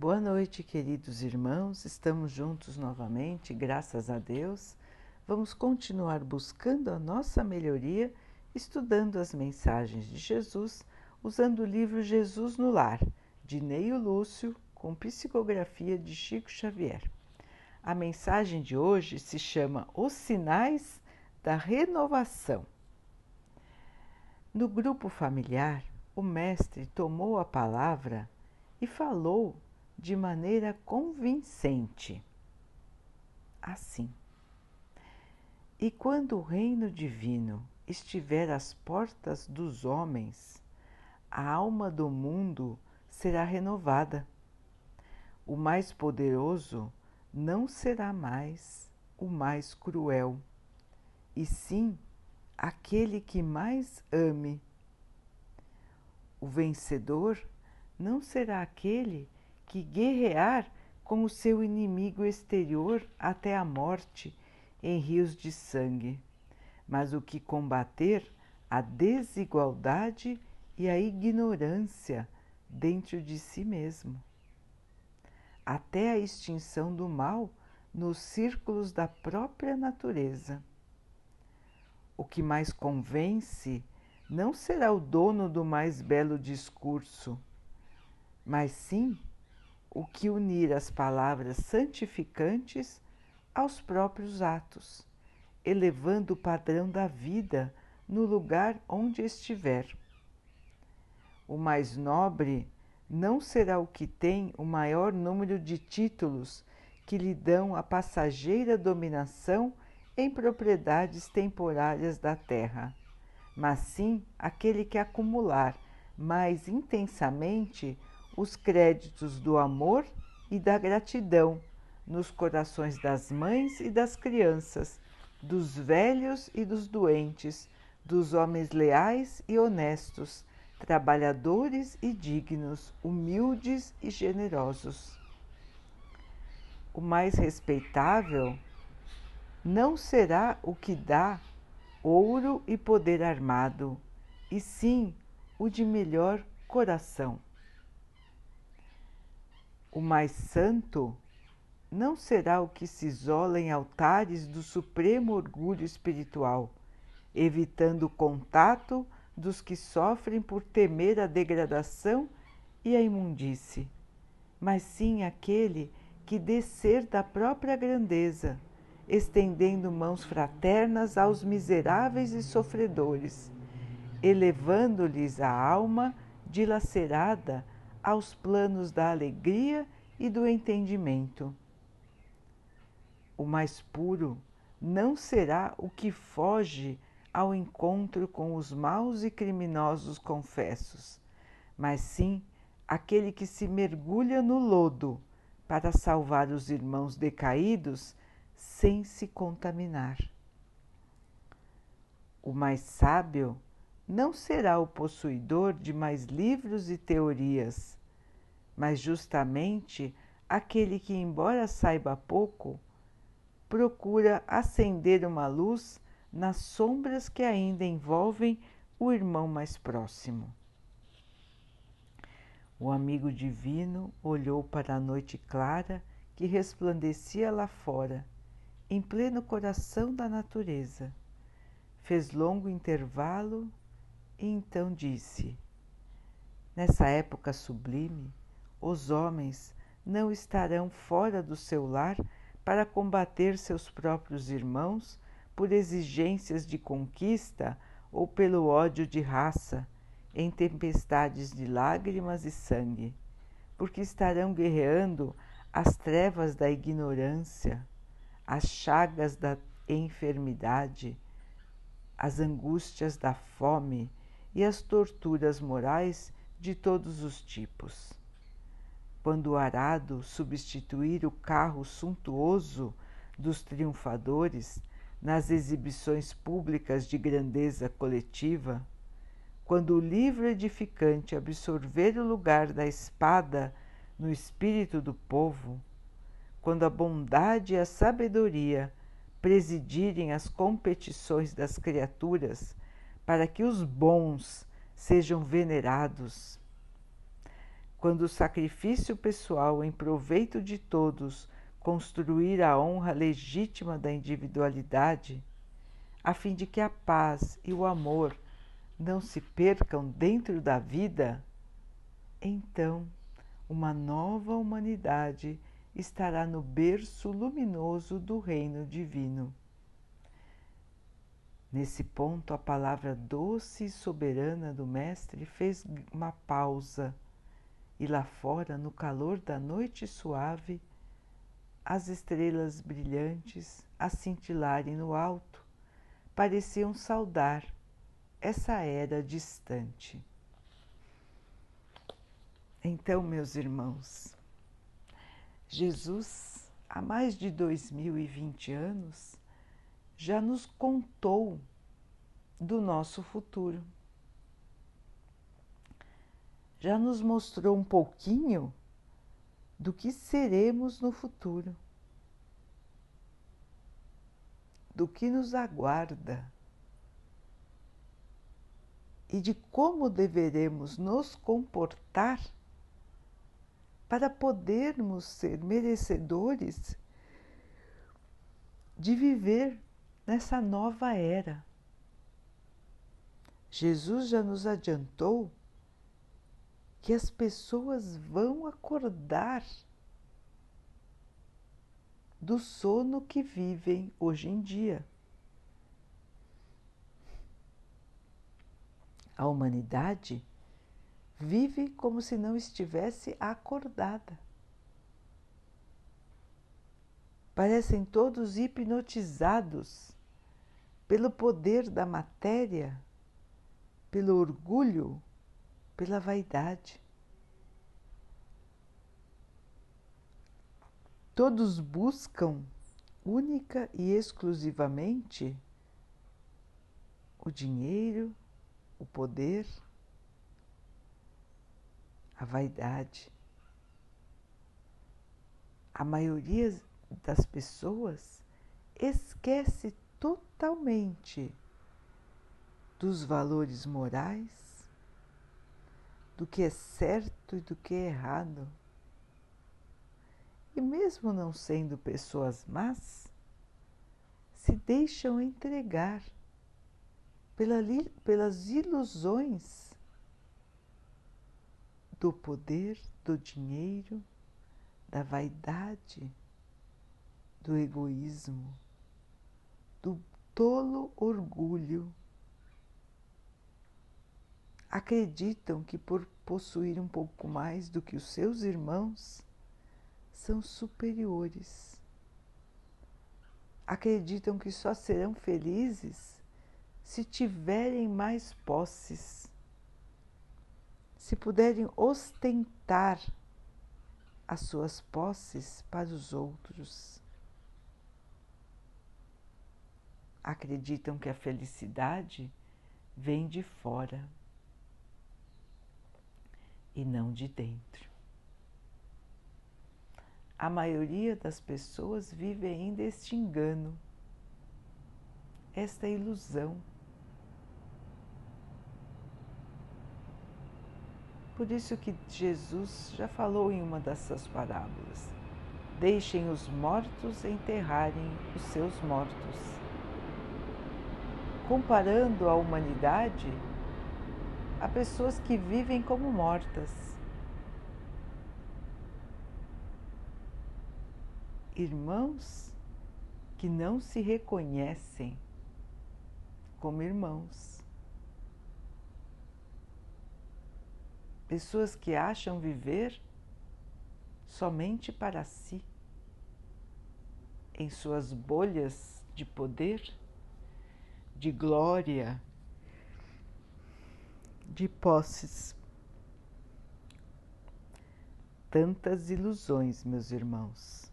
Boa noite, queridos irmãos. Estamos juntos novamente, graças a Deus. Vamos continuar buscando a nossa melhoria, estudando as mensagens de Jesus, usando o livro Jesus no Lar, de Neio Lúcio, com psicografia de Chico Xavier. A mensagem de hoje se chama Os Sinais da Renovação. No grupo familiar, o mestre tomou a palavra e falou de maneira convincente. Assim. E quando o reino divino estiver às portas dos homens, a alma do mundo será renovada. O mais poderoso não será mais o mais cruel, e sim aquele que mais ame. O vencedor não será aquele que guerrear com o seu inimigo exterior até a morte em rios de sangue, mas o que combater a desigualdade e a ignorância dentro de si mesmo, até a extinção do mal nos círculos da própria natureza. O que mais convence não será o dono do mais belo discurso, mas sim o que unir as palavras santificantes aos próprios atos, elevando o padrão da vida no lugar onde estiver. O mais nobre não será o que tem o maior número de títulos que lhe dão a passageira dominação em propriedades temporárias da terra, mas sim aquele que acumular mais intensamente os créditos do amor e da gratidão nos corações das mães e das crianças, dos velhos e dos doentes, dos homens leais e honestos, trabalhadores e dignos, humildes e generosos. O mais respeitável não será o que dá ouro e poder armado, e sim o de melhor coração o mais santo não será o que se isola em altares do supremo orgulho espiritual, evitando o contato dos que sofrem por temer a degradação e a imundície, mas sim aquele que descer da própria grandeza, estendendo mãos fraternas aos miseráveis e sofredores, elevando-lhes a alma dilacerada aos planos da alegria e do entendimento. O mais puro não será o que foge ao encontro com os maus e criminosos confessos, mas sim aquele que se mergulha no lodo para salvar os irmãos decaídos sem se contaminar. O mais sábio não será o possuidor de mais livros e teorias, mas justamente aquele que, embora saiba pouco, procura acender uma luz nas sombras que ainda envolvem o irmão mais próximo. O amigo divino olhou para a noite clara que resplandecia lá fora, em pleno coração da natureza. Fez longo intervalo e então disse: Nessa época sublime, os homens não estarão fora do seu lar para combater seus próprios irmãos por exigências de conquista ou pelo ódio de raça, em tempestades de lágrimas e sangue, porque estarão guerreando as trevas da ignorância, as chagas da enfermidade, as angústias da fome e as torturas morais de todos os tipos. Quando o arado substituir o carro suntuoso dos triunfadores nas exibições públicas de grandeza coletiva, quando o livro edificante absorver o lugar da espada no espírito do povo, quando a bondade e a sabedoria presidirem as competições das criaturas para que os bons sejam venerados. quando o sacrifício pessoal em proveito de todos construir a honra legítima da individualidade, a fim de que a paz e o amor não se percam dentro da vida, então uma nova humanidade estará no berço luminoso do reino divino. Nesse ponto, a palavra doce e soberana do Mestre fez uma pausa, e lá fora, no calor da noite suave, as estrelas brilhantes a cintilarem no alto pareciam saudar essa era distante. Então, meus irmãos, Jesus, há mais de 2020 anos, já nos contou do nosso futuro. Já nos mostrou um pouquinho do que seremos no futuro, do que nos aguarda e de como deveremos nos comportar para podermos ser merecedores de viver nessa nova era. Jesus já nos adiantou que as pessoas vão acordar do sono que vivem hoje em dia. A humanidade vive como se não estivesse acordada. Parecem todos hipnotizados pelo poder da matéria, pelo orgulho pela vaidade. Todos buscam única e exclusivamente o dinheiro, o poder, a vaidade. A maioria das pessoas esquece totalmente dos valores morais, do que é certo e do que é errado. E mesmo não sendo pessoas más, se deixam entregar pela, pelas ilusões do poder, do dinheiro, da vaidade, do egoísmo, do tolo orgulho acreditam que por possuir um pouco mais do que os seus irmãos, são superiores. Acreditam que só serão felizes se tiverem mais posses, se puderem ostentar as suas posses para os outros. Acreditam que a felicidade vem de fora e não de dentro. A maioria das pessoas vive ainda este engano, esta ilusão. Por isso que Jesus já falou em uma dessas parábolas: deixem os mortos enterrarem os seus mortos. Comparando a humanidade a pessoas que vivem como mortas. Irmãos que não se reconhecem como irmãos. Pessoas que acham viver somente para si, em suas bolhas de poder, de glória, de posses. Tantas ilusões, meus irmãos,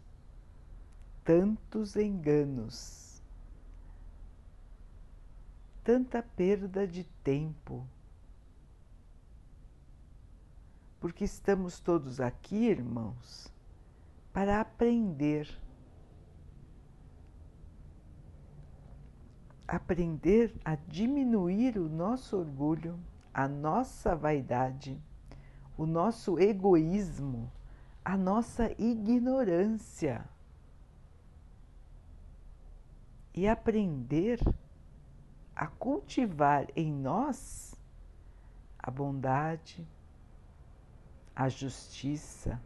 tantos enganos, tanta perda de tempo. Porque estamos todos aqui, irmãos, para aprender. Aprender a diminuir o nosso orgulho a nossa vaidade, o nosso egoísmo, a nossa ignorância e aprender a cultivar em nós a bondade, a justiça,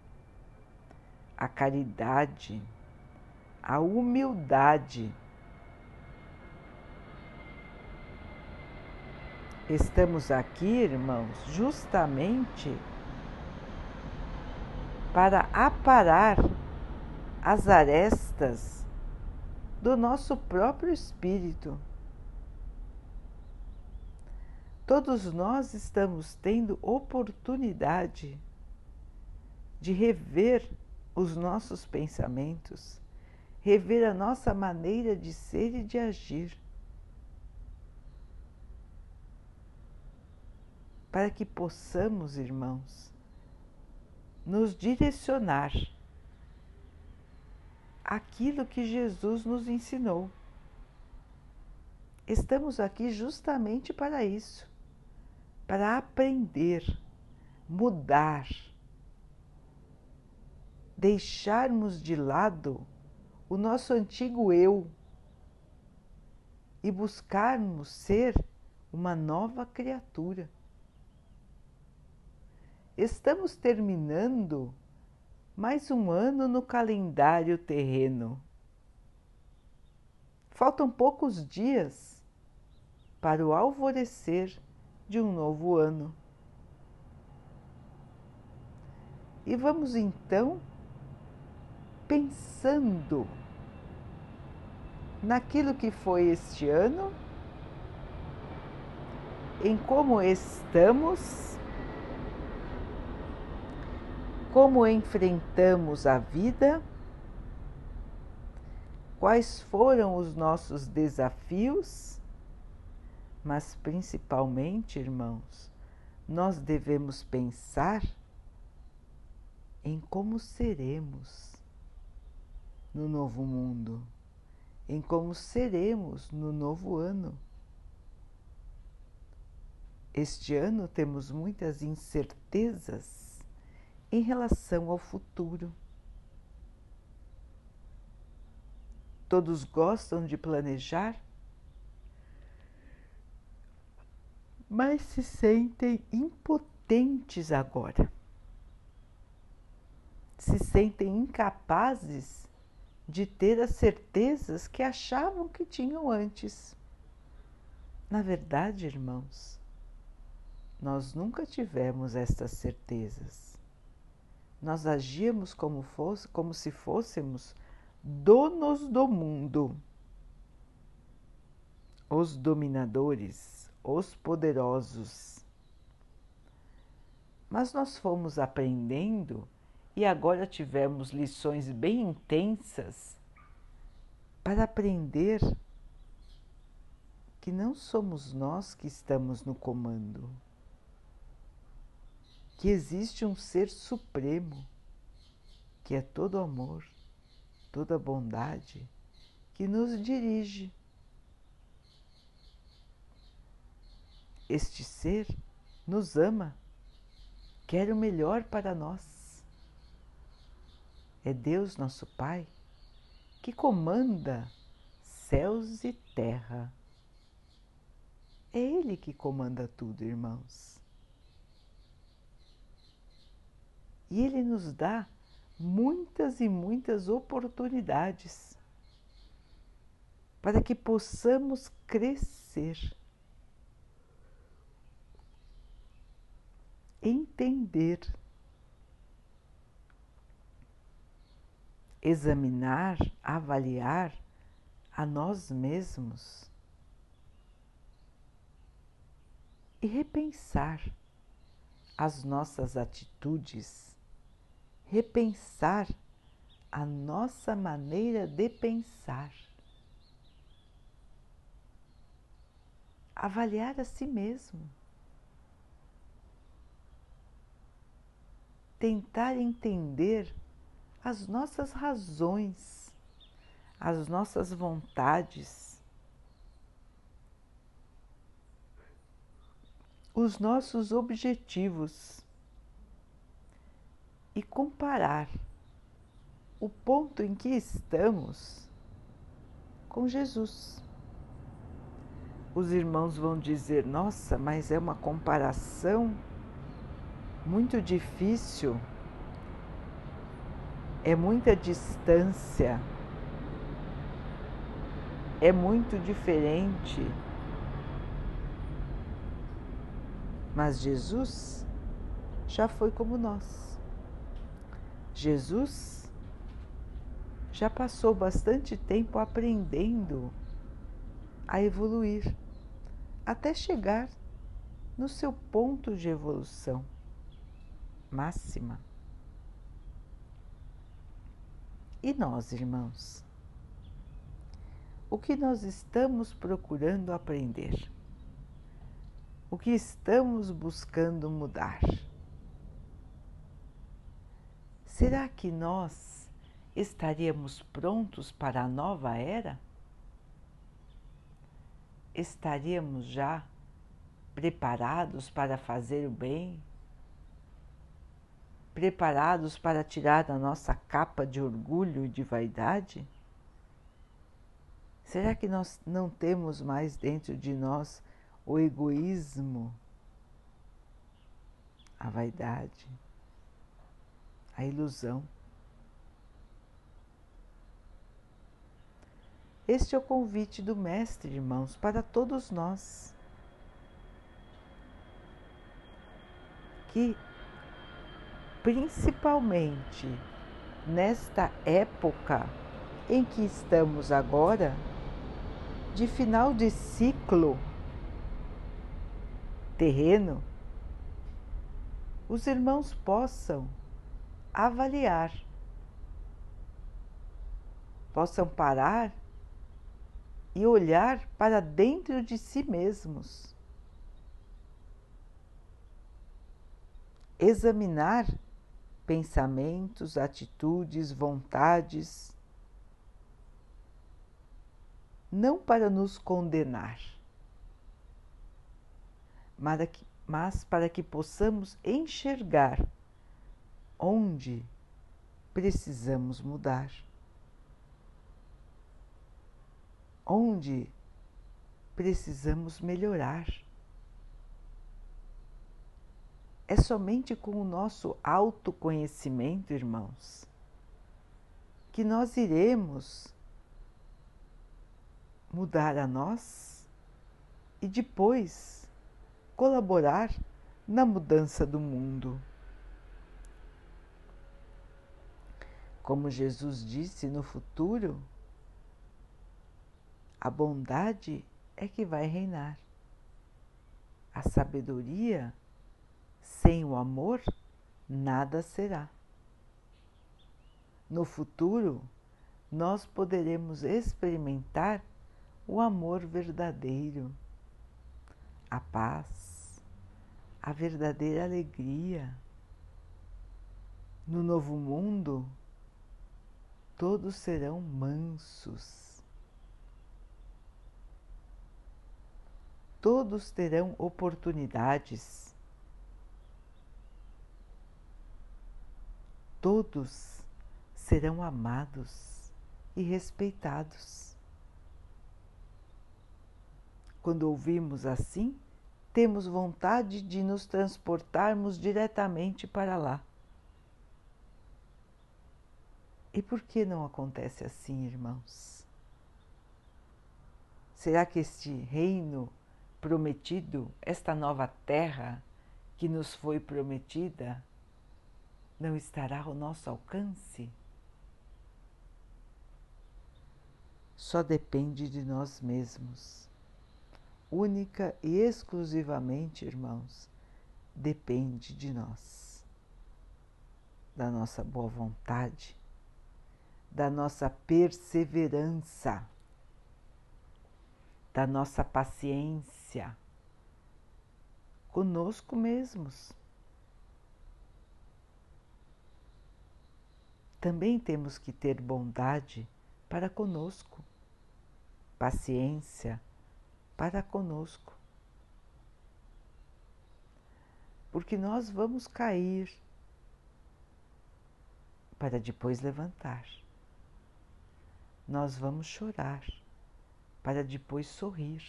a caridade, a humildade. Estamos aqui, irmãos, justamente para aparar as arestas do nosso próprio espírito. Todos nós estamos tendo oportunidade de rever os nossos pensamentos, rever a nossa maneira de ser e de agir, para que possamos, irmãos, nos direcionar aquilo que Jesus nos ensinou. Estamos aqui justamente para isso, para aprender, mudar deixarmos de lado o nosso antigo eu e buscarmos ser uma nova criatura. Estamos terminando mais um ano no calendário terreno. Faltam poucos dias para o alvorecer de um novo ano. E vamos então pensando naquilo que foi este ano, em como estamos, como enfrentamos a vida, quais foram os nossos desafios, mas principalmente, irmãos, nós devemos pensar em como seremos no novo mundo, em como seremos no novo ano. Este ano temos muitas incertezas em relação ao futuro. Todos gostam de planejar, mas se sentem impotentes agora. Se sentem incapazes de ter as certezas que achavam que tinham antes. Na verdade, irmãos, nós nunca tivemos estas certezas. Nós agíamos como, fosse, como se fôssemos donos do mundo, os dominadores, os poderosos. Mas nós fomos aprendendo e agora tivemos lições bem intensas para aprender que não somos nós que estamos no comando, que existe um ser supremo, que é todo amor, toda bondade, que nos dirige. Este ser nos ama, quer o melhor para nós é Deus nosso Pai que comanda céus e terra. É Ele que comanda tudo, irmãos. E Ele nos dá muitas e muitas oportunidades para que possamos crescer, entender examinar, avaliar a nós mesmos e repensar as nossas atitudes, repensar a nossa maneira de pensar. Avaliar a si mesmo. Tentar entender as nossas razões, as nossas vontades, os nossos objetivos. E comparar o ponto em que estamos com Jesus. Os irmãos vão dizer: nossa, mas é uma comparação muito difícil, é muita distância, é muito diferente. Mas Jesus já foi como nós. Jesus já passou bastante tempo aprendendo a evoluir até chegar no seu ponto de evolução máxima. E nós, irmãos? O que nós estamos procurando aprender? O que estamos buscando mudar? Será que nós estaríamos prontos para a nova era? Estaríamos já preparados para fazer o bem? Preparados para tirar a nossa capa de orgulho e de vaidade? Será que nós não temos mais dentro de nós o egoísmo, a vaidade? A ilusão. Este é o convite do Mestre, irmãos, para todos nós. Que, principalmente nesta época em que estamos agora, de final de ciclo terreno, os irmãos possam avaliar, possam parar e olhar para dentro de si mesmos, examinar pensamentos, atitudes, vontades, não para nos condenar, mas para que possamos enxergar onde precisamos mudar, onde precisamos melhorar. É somente com o nosso autoconhecimento, irmãos, que nós iremos mudar a nós e depois colaborar na mudança do mundo. Como Jesus disse, no futuro, a bondade é que vai reinar. A sabedoria, sem o amor, nada será. No futuro, nós poderemos experimentar o amor verdadeiro, a paz, a verdadeira alegria. No novo mundo, todos serão mansos. Todos terão oportunidades. Todos serão amados e respeitados. Quando ouvimos assim, temos vontade de nos transportarmos diretamente para lá e por que não acontece assim, irmãos? Será que este reino prometido, esta nova terra que nos foi prometida, não estará ao nosso alcance? Só depende de nós mesmos. Única e exclusivamente, irmãos, depende de nós, da nossa boa vontade da nossa perseverança, da nossa paciência conosco mesmos. Também temos que ter bondade para conosco, paciência para conosco. Porque nós vamos cair, para depois levantar. Nós vamos chorar para depois sorrir.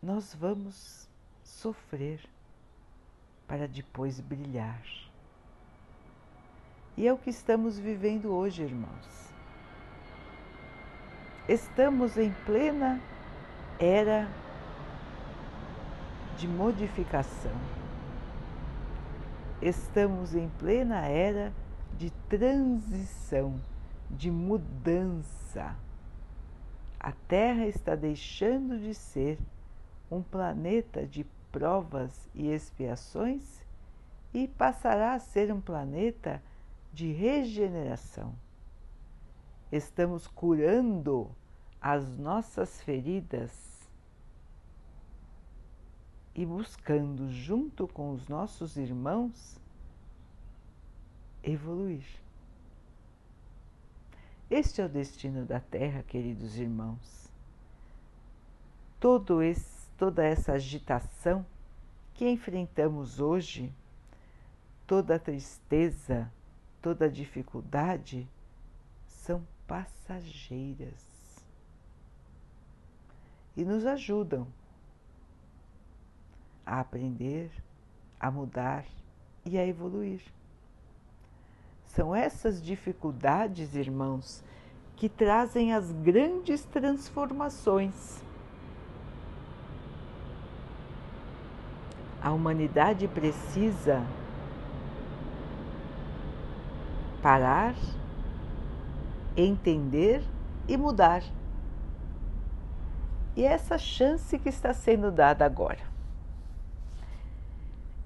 Nós vamos sofrer para depois brilhar. E é o que estamos vivendo hoje, irmãos. Estamos em plena era de modificação. Estamos em plena era de transição, de mudança. A Terra está deixando de ser um planeta de provas e expiações e passará a ser um planeta de regeneração. Estamos curando as nossas feridas e buscando, junto com os nossos irmãos, evoluir. Este é o destino da Terra, queridos irmãos. Todo esse, toda essa agitação que enfrentamos hoje, toda a tristeza, toda a dificuldade, são passageiras e nos ajudam a aprender, a mudar e a evoluir. São essas dificuldades, irmãos, que trazem as grandes transformações. A humanidade precisa parar, entender e mudar. E essa chance que está sendo dada agora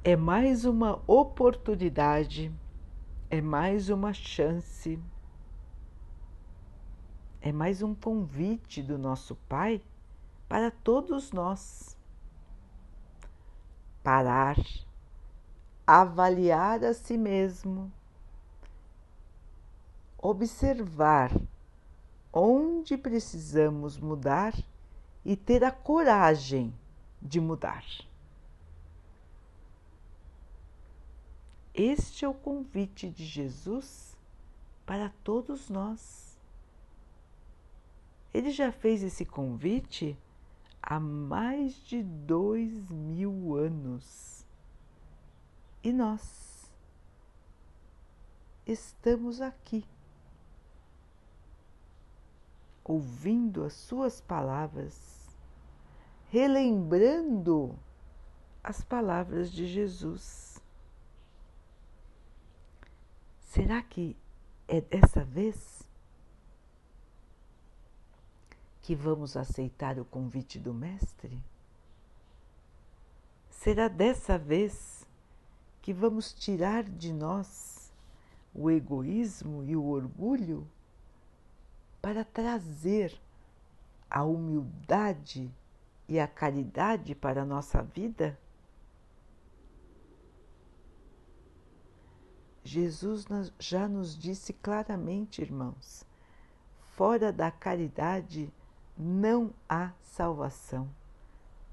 é mais uma oportunidade, é mais uma chance, é mais um convite do nosso Pai para todos nós. Parar, avaliar a si mesmo, observar onde precisamos mudar e ter a coragem de mudar. Este é o convite de Jesus para todos nós. Ele já fez esse convite há mais de dois mil anos. E nós estamos aqui ouvindo as Suas palavras, relembrando as palavras de Jesus. Será que é dessa vez que vamos aceitar o convite do Mestre? Será dessa vez que vamos tirar de nós o egoísmo e o orgulho para trazer a humildade e a caridade para a nossa vida? Jesus já nos disse claramente, irmãos, fora da caridade não há salvação.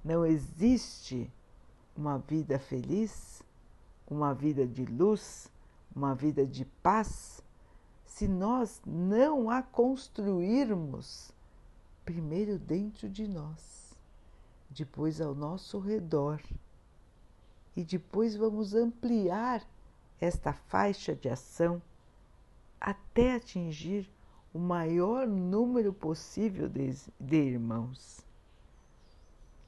Não existe uma vida feliz, uma vida de luz, uma vida de paz se nós não a construirmos primeiro dentro de nós, depois ao nosso redor, e depois vamos ampliar esta faixa de ação até atingir o maior número possível de, de irmãos,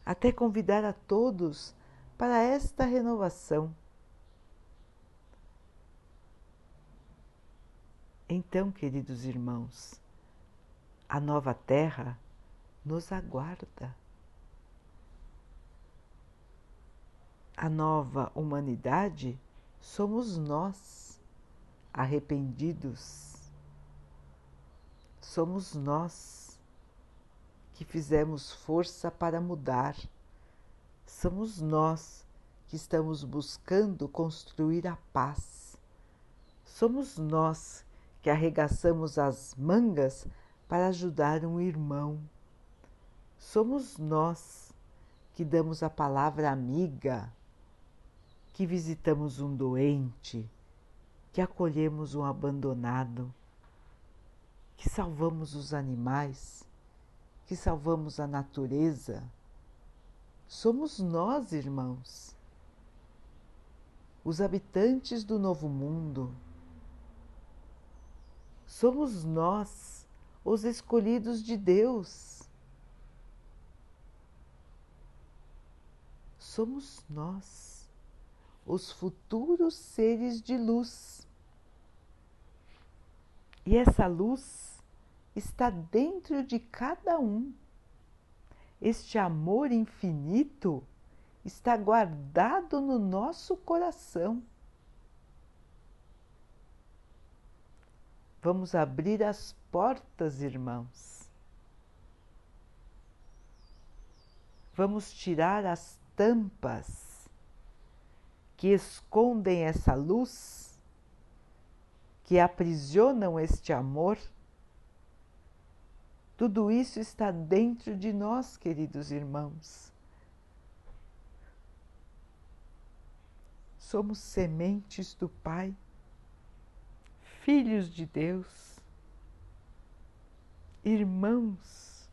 até convidar a todos para esta renovação Então, queridos irmãos, a nova terra nos aguarda. A nova humanidade somos nós, arrependidos. Somos nós que fizemos força para mudar. Somos nós que estamos buscando construir a paz. Somos nós que arregaçamos as mangas para ajudar um irmão. Somos nós que damos a palavra amiga, que visitamos um doente, que acolhemos um abandonado, que salvamos os animais, que salvamos a natureza. Somos nós, irmãos, os habitantes do novo mundo. Somos nós, os escolhidos de Deus. Somos nós, os futuros seres de luz e essa luz está dentro de cada um. Este amor infinito está guardado no nosso coração. Vamos abrir as portas, irmãos. Vamos tirar as tampas que escondem essa luz que aprisionam este amor, tudo isso está dentro de nós, queridos irmãos. Somos sementes do Pai, filhos de Deus, irmãos,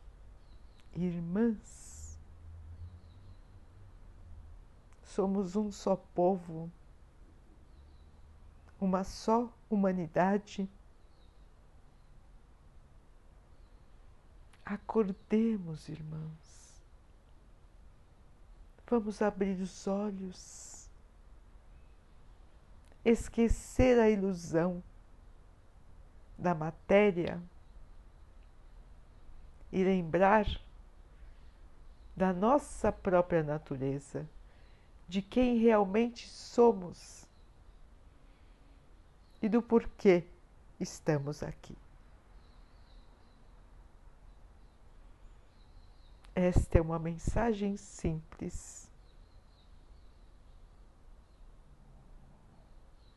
irmãs. Somos um só povo uma só humanidade. Acordemos, irmãos. Vamos abrir os olhos, esquecer a ilusão da matéria e lembrar da nossa própria natureza, de quem realmente somos e do porquê estamos aqui. Esta é uma mensagem simples,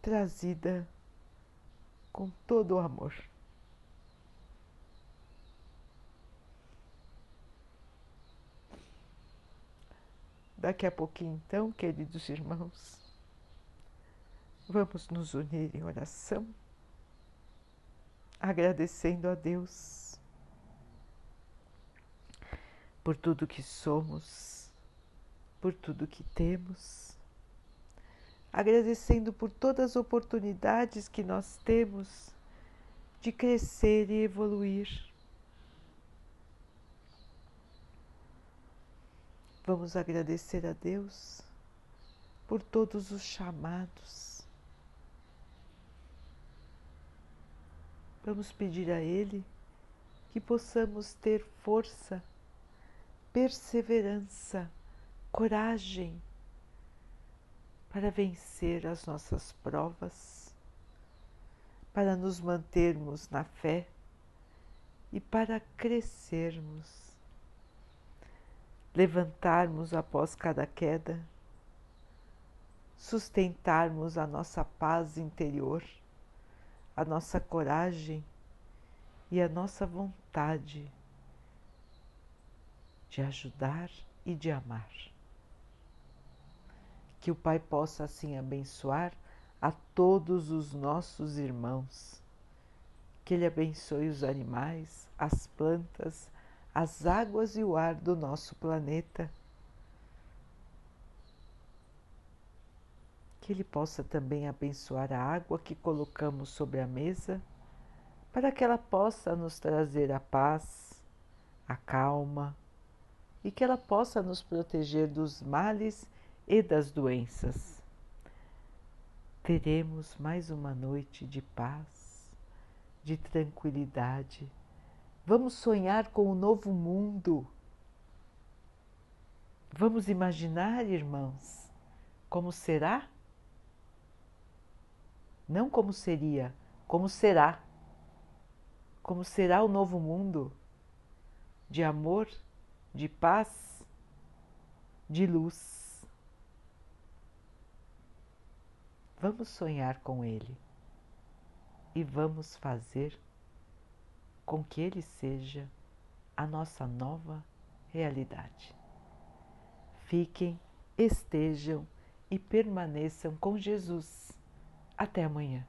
trazida com todo o amor. Daqui a pouquinho, então, queridos irmãos, Vamos nos unir em oração, agradecendo a Deus por tudo que somos, por tudo que temos, agradecendo por todas as oportunidades que nós temos de crescer e evoluir. Vamos agradecer a Deus por todos os chamados. Vamos pedir a Ele que possamos ter força, perseverança, coragem para vencer as nossas provas, para nos mantermos na fé e para crescermos, levantarmos após cada queda, sustentarmos a nossa paz interior a nossa coragem e a nossa vontade de ajudar e de amar. Que o Pai possa assim abençoar a todos os nossos irmãos. Que Ele abençoe os animais, as plantas, as águas e o ar do nosso planeta que Ele possa também abençoar a água que colocamos sobre a mesa, para que ela possa nos trazer a paz, a calma e que ela possa nos proteger dos males e das doenças. Teremos mais uma noite de paz, de tranquilidade. Vamos sonhar com o um novo mundo. Vamos imaginar, irmãos, como será? não como seria, como será. Como será o novo mundo de amor, de paz, de luz. Vamos sonhar com ele e vamos fazer com que ele seja a nossa nova realidade. Fiquem, estejam e permaneçam com Jesus. Até amanhã.